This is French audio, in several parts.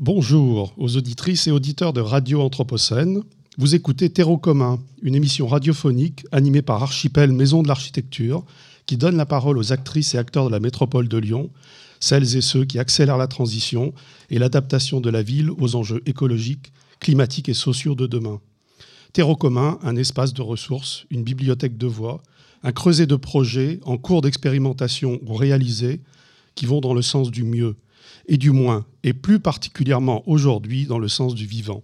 Bonjour aux auditrices et auditeurs de Radio Anthropocène. Vous écoutez Terreau commun, une émission radiophonique animée par Archipel Maison de l'Architecture, qui donne la parole aux actrices et acteurs de la métropole de Lyon, celles et ceux qui accélèrent la transition et l'adaptation de la ville aux enjeux écologiques, climatiques et sociaux de demain. Terreau commun, un espace de ressources, une bibliothèque de voix, un creuset de projets en cours d'expérimentation ou réalisés qui vont dans le sens du mieux et du moins, et plus particulièrement aujourd'hui dans le sens du vivant.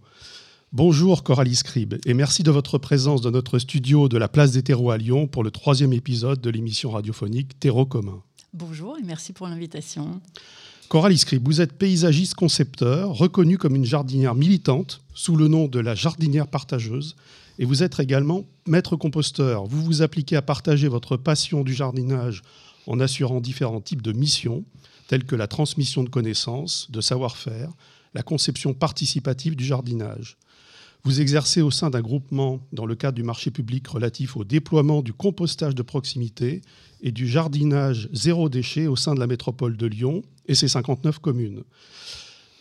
Bonjour Coralie Scribe et merci de votre présence dans notre studio de la place des terreaux à Lyon pour le troisième épisode de l'émission radiophonique Terreau commun. Bonjour et merci pour l'invitation. Coralie Scribe, vous êtes paysagiste concepteur, reconnue comme une jardinière militante sous le nom de la jardinière partageuse et vous êtes également maître composteur. Vous vous appliquez à partager votre passion du jardinage en assurant différents types de missions telles que la transmission de connaissances, de savoir-faire, la conception participative du jardinage. Vous exercez au sein d'un groupement dans le cadre du marché public relatif au déploiement du compostage de proximité et du jardinage zéro déchet au sein de la métropole de Lyon et ses 59 communes.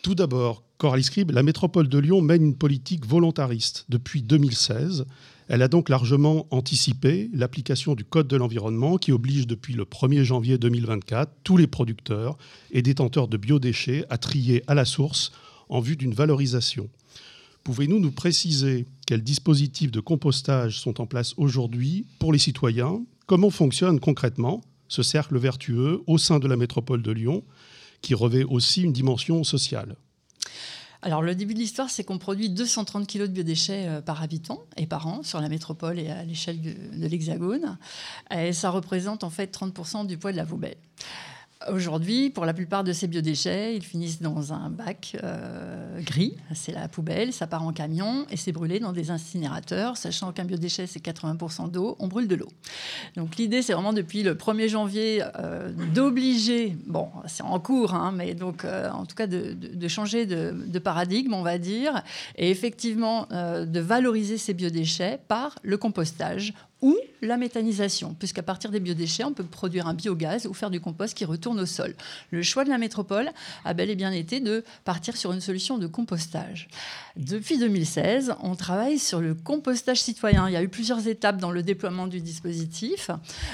Tout d'abord, Coralie Scribe, la métropole de Lyon mène une politique volontariste depuis 2016 elle a donc largement anticipé l'application du Code de l'environnement qui oblige depuis le 1er janvier 2024 tous les producteurs et détenteurs de biodéchets à trier à la source en vue d'une valorisation. Pouvez-vous nous préciser quels dispositifs de compostage sont en place aujourd'hui pour les citoyens? Comment fonctionne concrètement ce cercle vertueux au sein de la métropole de Lyon qui revêt aussi une dimension sociale? Alors, le début de l'histoire, c'est qu'on produit 230 kg de biodéchets euh, par habitant et par an sur la métropole et à l'échelle de, l'Hexagone. Et ça représente en fait 30% du poids de la poubelle. Aujourd'hui, pour la plupart de ces biodéchets, ils finissent dans un bac euh, gris, c'est la poubelle, ça part en camion et c'est brûlé dans des incinérateurs, sachant qu'un biodéchet c'est 80% d'eau, on brûle de l'eau. Donc l'idée c'est vraiment depuis le 1er janvier euh, d'obliger, bon c'est en cours, hein, mais donc euh, en tout cas de, changer de, paradigme on va dire, et effectivement de valoriser ces biodéchets par le compostage ou la méthanisation, puisqu'à partir des biodéchets, on peut produire un biogaz ou faire du compost qui retourne au sol. Le choix de la métropole a bel et bien été de partir sur une solution de compostage. Depuis 2016, on travaille sur le compostage citoyen. Il y a eu plusieurs étapes dans le déploiement du dispositif.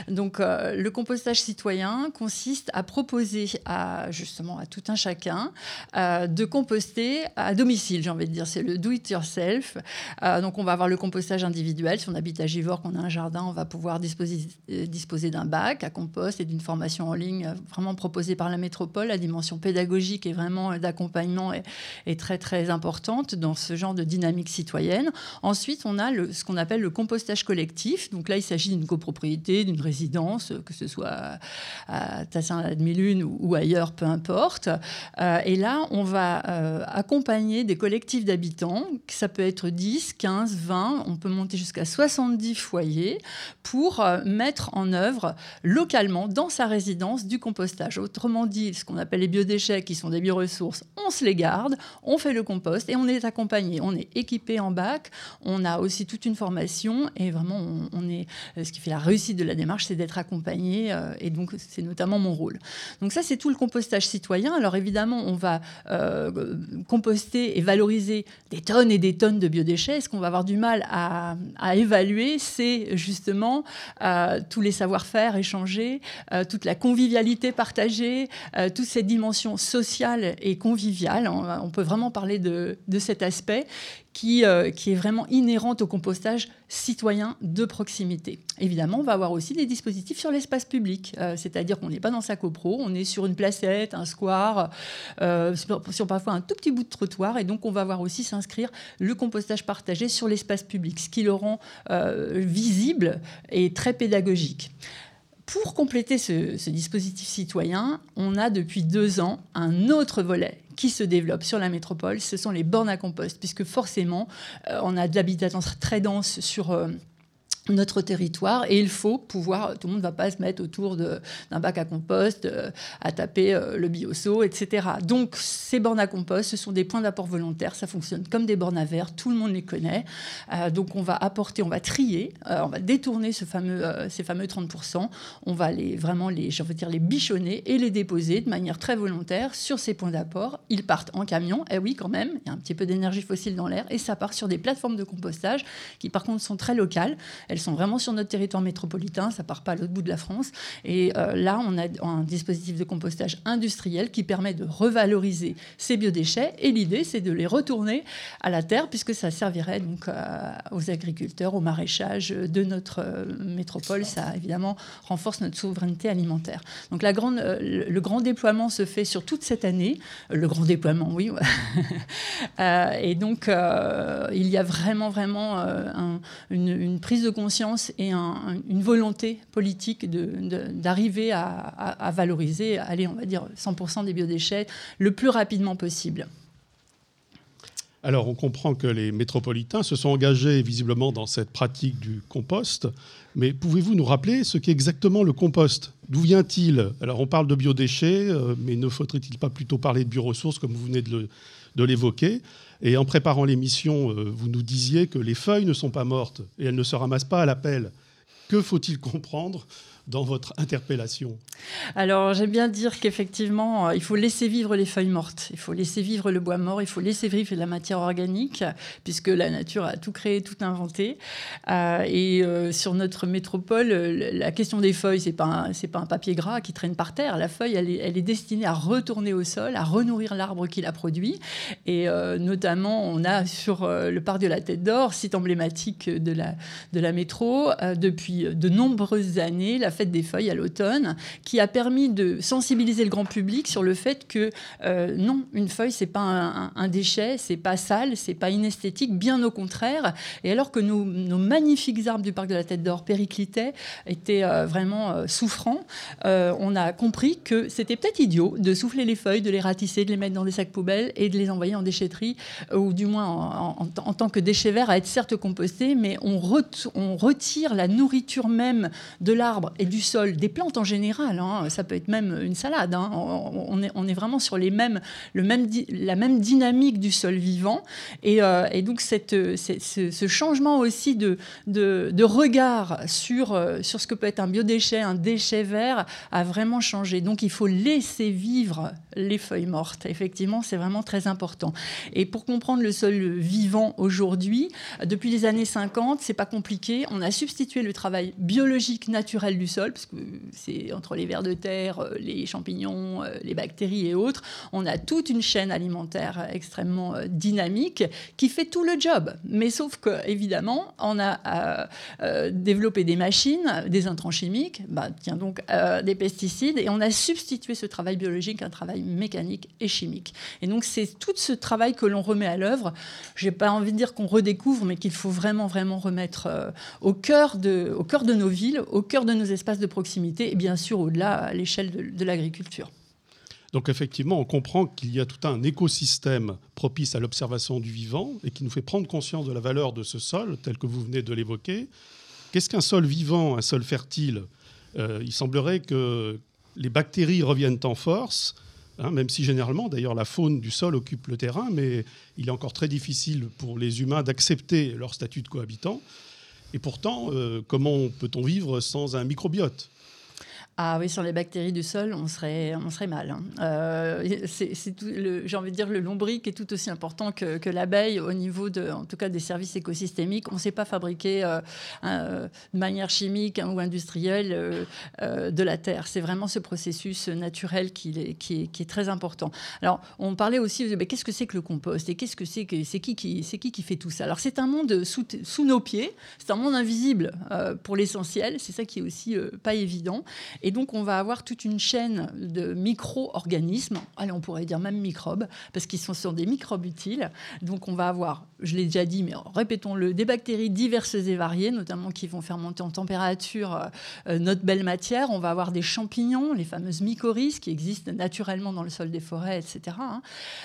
Donc, euh, le compostage citoyen consiste à proposer à justement à tout un chacun euh, de composter à domicile. J'ai envie de dire, c'est le do it yourself. Euh, donc, on va avoir le compostage individuel. Si on habite à Givor, qu'on a un jardin, on va pouvoir disposer, disposer d'un bac à compost et d'une formation en ligne vraiment proposée par la métropole. La dimension pédagogique et vraiment d'accompagnement est, très très importante dans ce genre de dynamique citoyenne. Ensuite, on a ce qu'on appelle le compostage collectif. Donc là, il s'agit d'une copropriété, d'une résidence, que ce soit à tassin la demi-lune ou, ailleurs, peu importe. Euh, et là, on va euh, accompagner des collectifs d'habitants. Ça peut être 10, 15, 20, on peut monter jusqu'à 70 foyers pour euh, mettre en œuvre localement, dans sa résidence, du compostage. Autrement dit, ce qu'on appelle les biodéchets, qui sont des bioressources, on se les garde, on fait le compost et on est accompagné. On est équipé en bac, on a aussi toute une formation et vraiment, on, est, euh, ce qui fait la réussite de la démarche, c'est d'être accompagné euh, et donc c'est notamment mon rôle. Donc ça, c'est tout le compostage citoyen. Alors évidemment, on va composter et valoriser des tonnes et des tonnes de biodéchets. Ce qu'on va avoir du mal à, évaluer, c'est justement tous les savoir-faire échangés, toute la convivialité partagée, toutes ces dimensions sociales et conviviales. On, peut vraiment parler de, de cette aspect qui, euh, qui est vraiment inhérente au compostage citoyen de proximité. Évidemment, on va avoir aussi des dispositifs sur l'espace public, euh, c'est-à-dire qu'on n'est pas dans sa copro, on est sur une placette, un square, euh, sur parfois un tout petit bout de trottoir, et donc on va voir aussi s'inscrire le compostage partagé sur l'espace public, ce qui le rend visible et très pédagogique. Pour compléter ce, dispositif citoyen, on a depuis deux ans un autre volet qui se développe sur la métropole, ce sont les bornes à compost, puisque forcément, euh, on a de l'habitation très dense sur... Euh, notre territoire et il faut pouvoir, tout le monde ne va pas se mettre autour d'un bac à compost, euh, à taper euh, le bioseau, etc. Donc ces bornes à compost, ce sont des points d'apport volontaires, ça fonctionne comme des bornes à verre, tout le monde les connaît. Euh, donc on va apporter, on va trier, on va détourner ce fameux, ces fameux 30%, on va les, vraiment les, veux dire, les bichonner et les déposer de manière très volontaire sur ces points d'apport. Ils partent en camion, et eh oui quand même, il y a un petit peu d'énergie fossile dans l'air, et ça part sur des plateformes de compostage qui par contre sont très locales. Sont vraiment sur notre territoire métropolitain, ça part pas à l'autre bout de la France. Et euh, là, on a un dispositif de compostage industriel qui permet de revaloriser ces biodéchets. Et l'idée, c'est de les retourner à la terre, puisque ça servirait donc euh, aux agriculteurs, au maraîchage de notre euh, métropole. Ça, évidemment, renforce notre souveraineté alimentaire. Donc le grand déploiement se fait sur toute cette année. Le grand déploiement, oui. et donc, il y a vraiment, vraiment une, une prise de conscience et une volonté politique d'arriver à, valoriser, allez, on va dire 100% des biodéchets le plus rapidement possible. Alors, on comprend que les métropolitains se sont engagés visiblement dans cette pratique du compost, mais pouvez-vous nous rappeler ce qu'est exactement le compost? D'où vient-il? Alors, on parle de biodéchets, euh, mais ne faudrait-il pas plutôt parler de bioressources, comme vous venez de l'évoquer? Et en préparant l'émission, euh, vous nous disiez que les feuilles ne sont pas mortes et elles ne se ramassent pas à la pelle. Que faut-il comprendre dans votre interpellation? Alors, j'aime bien dire qu'effectivement, euh, il faut laisser vivre les feuilles mortes, il faut laisser vivre le bois mort, il faut laisser vivre la matière organique, puisque la nature a tout créé, tout inventé. Euh, et euh, sur notre métropole, la question des feuilles, c'est pas pas un papier gras qui traîne par terre. La feuille, elle est, elle est destinée à retourner au sol, à renourrir l'arbre qui l'a produit. Et notamment, on a sur le parc de la Tête d'Or, site emblématique de la de la métro, depuis de nombreuses années, la fête des feuilles à l'automne, qui a permis de sensibiliser le grand public sur le fait que euh, non, une feuille c'est pas un, un déchet, c'est pas sale, c'est pas inesthétique, bien au contraire. Et alors que nos, magnifiques arbres du parc de la Tête d'Or périclitaient, étaient euh, vraiment euh, souffrants, on a compris que c'était peut-être idiot de souffler les feuilles, de les ratisser, de les mettre dans des sacs poubelles et de les envoyer en déchetterie, ou du moins en, tant que déchets verts à être certes compostés, mais on, on retire la nourriture même de l'arbre et du sol, des plantes en général, hein, ça peut être même une salade, hein. on, est, vraiment sur les mêmes, le même, la même dynamique du sol vivant. Et, euh, donc cette, ce, changement aussi de, de, regard sur, euh, sur ce que peut être un biodéchet, un déchet vert, a vraiment changé. Donc il faut laisser vivre les feuilles mortes. Effectivement, c'est vraiment très important. Et pour comprendre le sol vivant aujourd'hui, depuis les années 50, c'est pas compliqué. On a substitué le travail biologique naturel du sol parce que c'est entre les vers de terre, euh, les champignons, euh, les bactéries et autres, on a toute une chaîne alimentaire extrêmement euh, dynamique qui fait tout le job. Mais sauf que, évidemment, on a développé des machines, des intrants chimiques, bah, tiens donc des pesticides, et on a substitué ce travail biologique à un travail mécanique et chimique. Et donc, c'est tout ce travail que l'on remet à l'œuvre. Je n'ai pas envie de dire qu'on redécouvre, mais qu'il faut vraiment, vraiment remettre au, cœur de, cœur de nos villes, au cœur de nos espaces de proximité et bien sûr au-delà à l'échelle de, l'agriculture. Donc effectivement, on comprend qu'il y a tout un écosystème propice à l'observation du vivant et qui nous fait prendre conscience de la valeur de ce sol, tel que vous venez de l'évoquer. Qu'est-ce qu'un sol vivant, un sol fertile? Euh, Il semblerait que les bactéries reviennent en force, hein, même si généralement, d'ailleurs, la faune du sol occupe le terrain, mais il est encore très difficile pour les humains d'accepter leur statut de cohabitant. Et pourtant, euh, comment peut-on vivre sans un microbiote? Ah oui, sur les bactéries du sol, on serait, on serait mal. Hein. Euh, j'ai envie de dire le lombric est tout aussi important que, que l'abeille au niveau de, en tout cas, des services écosystémiques. On ne sait pas fabriquer euh, euh, de manière chimique hein, ou industrielle de la terre. C'est vraiment ce processus naturel qui est, qui est, très important. Alors, on parlait aussi de qu'est-ce que c'est que le compost et qu'est-ce que c'est que c'est qui qui qui qui fait tout ça? Alors, c'est un monde sous, sous nos pieds. C'est un monde invisible pour l'essentiel. C'est ça qui est aussi pas évident. Et donc, on va avoir toute une chaîne de micro-organismes, allez, on pourrait dire même microbes, parce qu'ils sont sur des microbes utiles. Donc, on va avoir, je l'ai déjà dit, mais répétons-le, des bactéries diverses et variées, notamment qui vont faire monter en température euh, euh, notre belle matière. On va avoir des champignons, les fameuses mycorhizes, qui existent naturellement dans le sol des forêts, etc. Hein.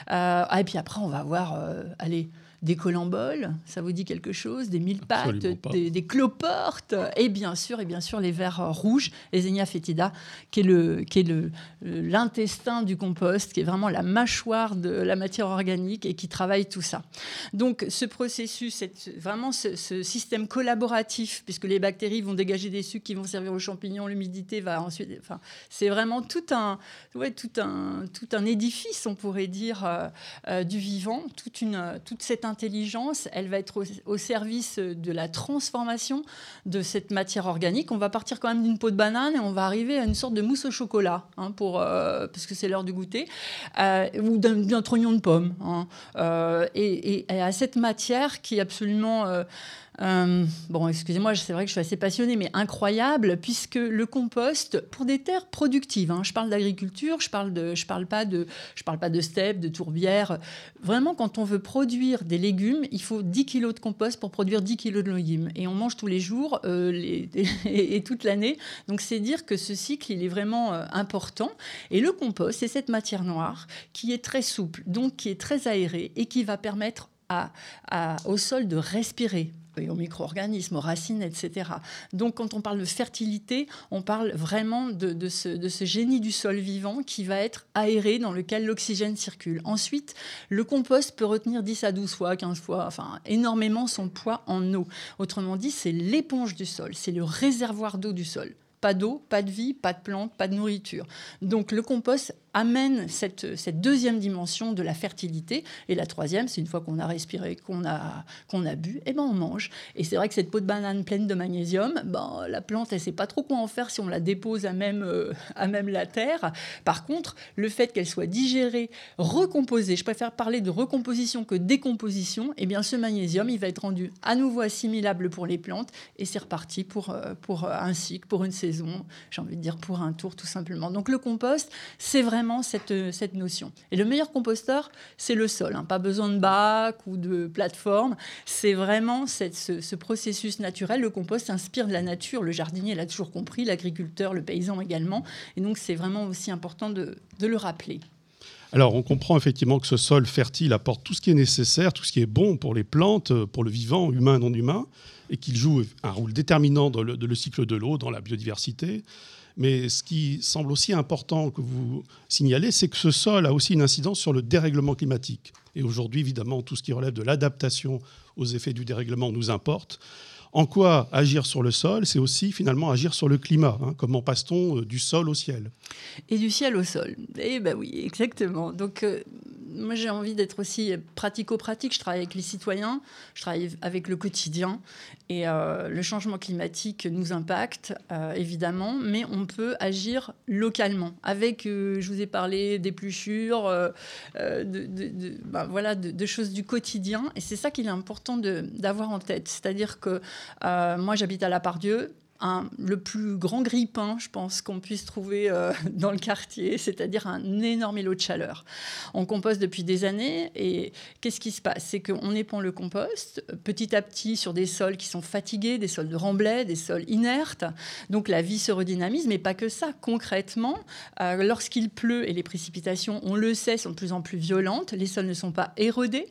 Euh, et puis après, on va avoir, allez, des colamboles, ça vous dit quelque chose, des mille pattes, des, cloportes, et bien sûr, et bien sûr les vers rouges, les Enia fétida, qui est le, qui est le, l'intestin du compost, qui est vraiment la mâchoire de la matière organique et qui travaille tout ça. Donc ce processus, vraiment ce, ce système collaboratif, puisque les bactéries vont dégager des sucs qui vont servir aux champignons, l'humidité va ensuite, enfin, c'est vraiment tout un, ouais, tout un, tout un édifice, on pourrait dire, euh, euh, du vivant, toute une, toute cette intelligence, elle va être au, service de la transformation de cette matière organique. On va partir quand même d'une peau de banane et on va arriver à une sorte de mousse au chocolat, hein, pour, euh, parce que c'est l'heure du goûter, ou d'un trognon de pomme. Hein. Et, et, à cette matière qui est absolument euh, bon, excusez-moi, c'est vrai que je suis assez passionnée, mais incroyable, puisque le compost, pour des terres productives, hein, je parle d'agriculture, je parle de, je parle pas de, je parle pas de steppe, de tourbière. Vraiment, quand on veut produire des légumes, il faut 10 kilos de compost pour produire 10 kilos de légumes, et on mange tous les jours euh, et, toute l'année. Donc, c'est dire que ce cycle, il est vraiment euh, important. Et le compost, c'est cette matière noire qui est très souple, donc qui est très aérée et qui va permettre au sol de respirer et aux micro-organismes, aux racines, etc. Donc quand on parle de fertilité, on parle vraiment de, ce, de, ce, génie du sol vivant qui va être aéré, dans lequel l'oxygène circule. Ensuite, le compost peut retenir 10 à 12 fois, 15 fois, enfin énormément son poids en eau. Autrement dit, c'est l'éponge du sol, c'est le réservoir d'eau du sol. Pas d'eau, pas de vie, pas de plantes, pas de nourriture. Donc le compost amène cette, deuxième dimension de la fertilité. Et la troisième, c'est une fois qu'on a respiré, qu'on a, qu'on a bu, et eh ben on mange. Et c'est vrai que cette peau de banane pleine de magnésium, ben, la plante, elle sait pas trop quoi en faire si on la dépose à même, euh, à même la terre. Par contre, le fait qu'elle soit digérée, recomposée, je préfère parler de recomposition que décomposition, et eh bien ce magnésium, il va être rendu à nouveau assimilable pour les plantes, et c'est reparti pour, euh, pour un cycle, pour une saison, j'ai envie de dire pour un tour tout simplement. Donc le compost, c'est vraiment cette, cette notion. Et le meilleur composteur, c'est le sol. Hein. Pas besoin de bac ou de plateforme. C'est vraiment cette, ce, processus naturel. Le compost s'inspire de la nature. Le jardinier l'a toujours compris, l'agriculteur, le paysan également. Et donc, c'est vraiment aussi important de, de le rappeler. Alors, on comprend effectivement que ce sol fertile apporte tout ce qui est nécessaire, tout ce qui est bon pour les plantes, pour le vivant, humain, non humain, et qu'il joue un rôle déterminant dans le, dans le cycle de l'eau, dans la biodiversité. Mais ce qui semble aussi important que vous signalez, c'est que ce sol a aussi une incidence sur le dérèglement climatique. Et aujourd'hui, évidemment, tout ce qui relève de l'adaptation aux effets du dérèglement nous importe. En quoi agir sur le sol, c'est aussi finalement agir sur le climat. Hein. Comment passe-t-on euh, du sol au ciel? Et du ciel au sol. Eh bien oui, exactement. Donc euh, moi j'ai envie d'être aussi pratico-pratique. Je travaille avec les citoyens, je travaille avec le quotidien. Et euh, le changement climatique nous impacte, évidemment, mais on peut agir localement. Avec, je vous ai parlé d'épluchures, ben voilà, de, choses du quotidien. Et c'est ça qu'il est important d'avoir en tête. C'est-à-dire que moi j'habite à La Pardieu, le plus grand grippin, je pense, qu'on puisse trouver euh, dans le quartier, c'est-à-dire un énorme îlot de chaleur. On composte depuis des années et qu'est-ce qui se passe? C'est qu'on épand le compost petit à petit sur des sols qui sont fatigués, des sols de remblai, des sols inertes. Donc la vie se redynamise, mais pas que ça. Concrètement, euh, lorsqu'il pleut et les précipitations, on le sait, sont de plus en plus violentes, les sols ne sont pas érodés.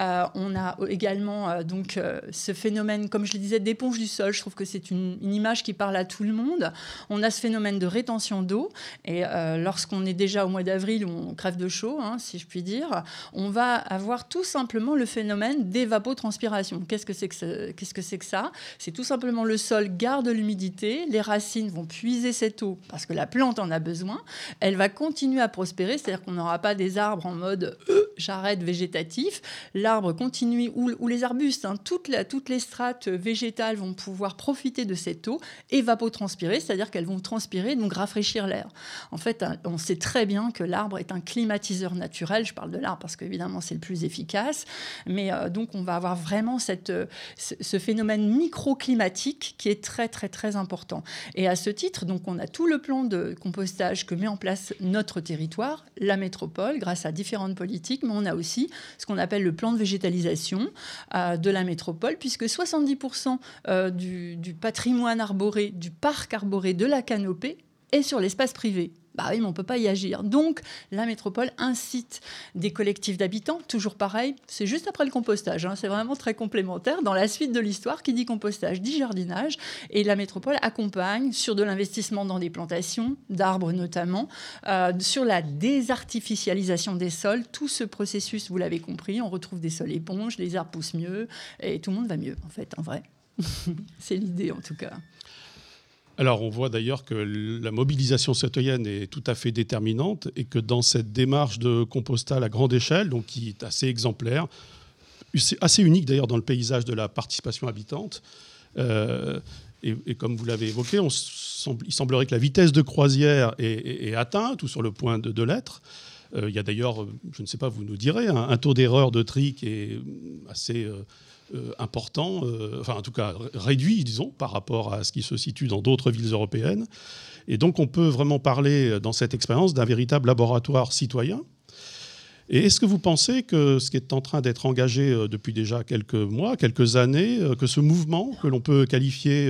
Euh, on a également donc ce phénomène, comme je le disais, d'éponge du sol. Je trouve que c'est une image qui parle à tout le monde. On a ce phénomène de rétention d'eau. Et euh, lorsqu'on est déjà au mois d'avril on crève de chaud, hein, si je puis dire, on va avoir tout simplement le phénomène d'évapotranspiration. Qu'est-ce que c'est que, qu'est-ce que, c'est que ça? C'est tout simplement le sol garde l'humidité, les racines vont puiser cette eau parce que la plante en a besoin. Elle va continuer à prospérer, c'est-à-dire qu'on n'aura pas des arbres en mode euh, j'arrête végétatif. L'arbre continue, ou, les arbustes, hein, toutes, toutes les strates végétales vont pouvoir profiter de cette eau évapotranspirer, c'est-à-dire qu'elles vont transpirer, donc rafraîchir l'air. En fait, on sait très bien que l'arbre est un climatiseur naturel. Je parle de l'arbre parce qu'évidemment, c'est le plus efficace. Mais euh, donc, on va avoir vraiment cette, euh, ce phénomène microclimatique qui est très, très, très important. Et à ce titre, donc, on a tout le plan de compostage que met en place notre territoire, la métropole, grâce à différentes politiques, mais on a aussi ce qu'on appelle le plan de végétalisation euh, de la métropole, puisque 70% du, patrimoine du parc arboré de la canopée et sur l'espace privé. Bah oui, mais on ne peut pas y agir. Donc, la métropole incite des collectifs d'habitants, toujours pareil, c'est juste après le compostage, hein, c'est vraiment très complémentaire. Dans la suite de l'histoire, qui dit compostage dit jardinage, et la métropole accompagne sur de l'investissement dans des plantations, d'arbres notamment, euh, sur la désartificialisation des sols. Tout ce processus, vous l'avez compris, on retrouve des sols éponges, les arbres poussent mieux, et tout le monde va mieux, en fait, en vrai. c'est l'idée, en tout cas. Alors on voit d'ailleurs que la mobilisation citoyenne est tout à fait déterminante et que dans cette démarche de compostage à grande échelle, donc qui est assez exemplaire, assez unique d'ailleurs dans le paysage de la participation habitante, euh, et, comme vous l'avez évoqué, il semblerait que la vitesse de croisière est, atteinte ou sur le point de, l'être. Euh, il y a d'ailleurs, je ne sais pas, vous nous direz, un, taux d'erreur de tri qui est assez... Euh, important, euh, enfin en tout cas réduit, disons, par rapport à ce qui se situe dans d'autres villes européennes. Et donc on peut vraiment parler euh, dans cette expérience d'un véritable laboratoire citoyen. Et est-ce que vous pensez que ce qui est en train d'être engagé depuis déjà quelques mois, quelques années, que ce mouvement, que l'on peut qualifier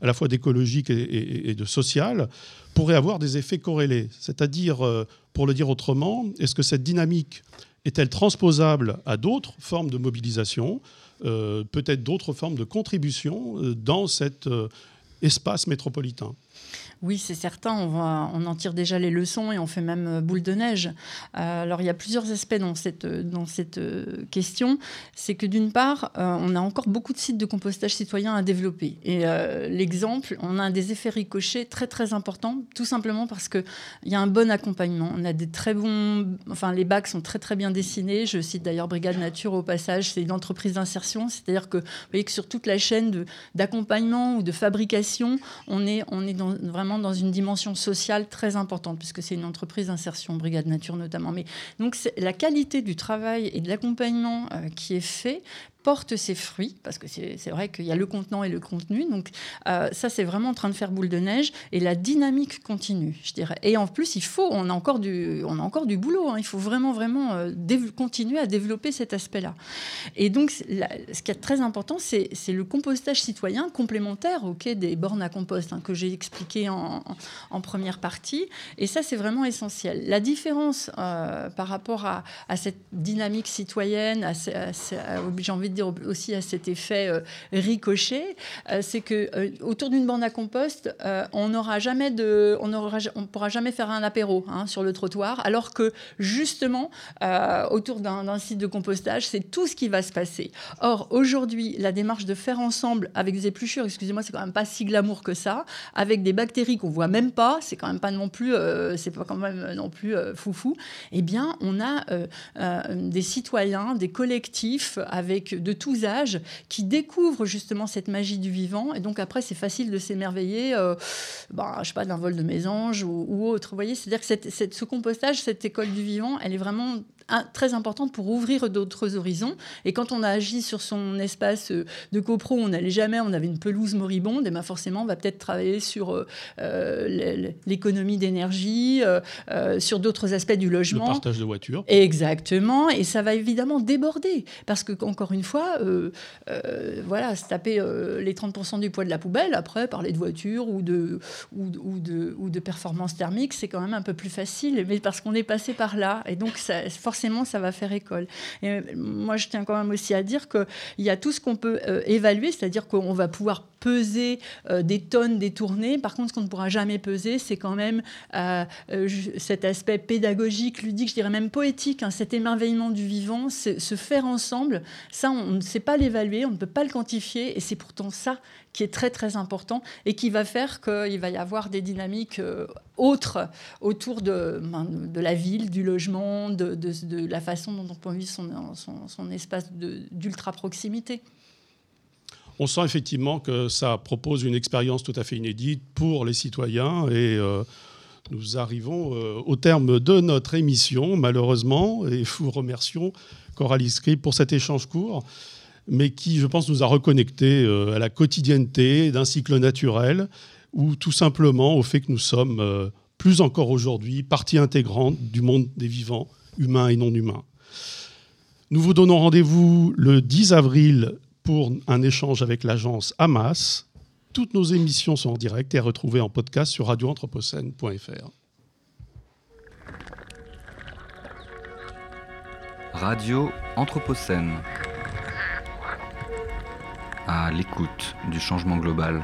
à la fois d'écologique et, de social, pourrait avoir des effets corrélés? C'est-à-dire, pour le dire autrement, est-ce que cette dynamique est-elle transposable à d'autres formes de mobilisation euh, peut-être d'autres formes de contribution euh, dans cet euh, espace métropolitain. Oui, c'est certain, on, en tire déjà les leçons et on fait même euh, boule de neige. Euh, alors il y a plusieurs aspects dans cette, euh, dans cette question. C'est que d'une part, on a encore beaucoup de sites de compostage citoyen à développer. Et l'exemple, on a des effets ricochets très très importants, tout simplement parce qu'il y a un bon accompagnement. On a des très bons... Enfin, les bacs sont très très bien dessinés. Je cite d'ailleurs Brigade Nature au passage, c'est une entreprise d'insertion. C'est-à-dire que vous voyez que sur toute la chaîne d'accompagnement ou de fabrication, on est, on est dans, vraiment dans une dimension sociale très importante, puisque c'est une entreprise d'insertion, Brigade Nature notamment. Mais donc la qualité du travail et de l'accompagnement euh, qui est fait porte ses fruits, parce que c'est vrai qu'il y a le contenant et le contenu. Donc euh, ça, c'est vraiment en train de faire boule de neige et la dynamique continue, je dirais. Et en plus, il faut, on a encore du, on a encore du boulot. Hein. il faut vraiment, vraiment euh, continuer à développer cet aspect-là. Et donc, ce qui est très important, c'est le compostage citoyen complémentaire au quai des bornes à compost hein, que j'ai expliqué en, en, première partie. Et ça, c'est vraiment essentiel. La différence euh, par rapport à, à, cette dynamique citoyenne, à, j'ai envie dire aussi à cet effet euh, ricochet, euh, c'est que euh, autour d'une bande à compost, on n'aura jamais de, on aura, on pourra jamais faire un apéro hein, sur le trottoir, alors que justement autour d'un site de compostage, c'est tout ce qui va se passer. Or aujourd'hui, la démarche de faire ensemble avec des épluchures, excusez-moi, c'est quand même pas si glamour que ça, avec des bactéries qu'on voit même pas, c'est quand même pas non plus, c'est pas quand même non plus foufou. Eh bien, on a des citoyens, des collectifs avec de tous âges qui découvrent justement cette magie du vivant. Et donc après, c'est facile de s'émerveiller, euh, bah, je sais pas, d'un vol de mésanges ou, ou autre. Vous voyez, c'est-à-dire que ce compostage, cette école du vivant, elle est vraiment très importante pour ouvrir d'autres horizons. Et quand on a agi sur son espace euh, de copro, on n'allait jamais, on avait une pelouse moribonde, et ben forcément, on va peut-être travailler sur euh, euh, l'économie d'énergie, sur d'autres aspects du logement. Le partage de voitures. Exactement, et ça va évidemment déborder, parce que encore une fois, voilà, se taper les 30% du poids de la poubelle, après parler de voitures ou de, ou, ou de, ou de performance thermique, c'est quand même un peu plus facile, mais parce qu'on est passé par là, et donc ça, forcément ça va faire école. Et moi, je tiens quand même aussi à dire qu'il y a tout ce qu'on peut euh, évaluer, c'est-à-dire qu'on va pouvoir peser euh, des tonnes détournées. Par contre, ce qu'on ne pourra jamais peser, c'est quand même euh, cet aspect pédagogique, ludique, je dirais même poétique, hein, cet émerveillement du vivant, se faire ensemble. Ça, on ne sait pas l'évaluer, on ne peut pas le quantifier, et c'est pourtant ça qui est très très important et qui va faire qu'il va y avoir des dynamiques autres autour de, ben, de la ville, du logement, de, la façon dont on peut vivre son, son, espace d'ultra proximité. On sent effectivement que ça propose une expérience tout à fait inédite pour les citoyens et euh, nous arrivons euh, au terme de notre émission, malheureusement, et vous remercions Coralie Scribe pour cet échange court, mais qui, je pense, nous a reconnectés euh, à la quotidienneté d'un cycle naturel ou tout simplement au fait que nous sommes, euh, plus encore aujourd'hui, partie intégrante du monde des vivants, humains et non humains. Nous vous donnons rendez-vous le 10 avril pour un échange avec l'agence Hamas. Toutes nos émissions sont en direct et à retrouver en podcast sur radioanthropocène.fr. Radio Anthropocène. À l'écoute du changement global.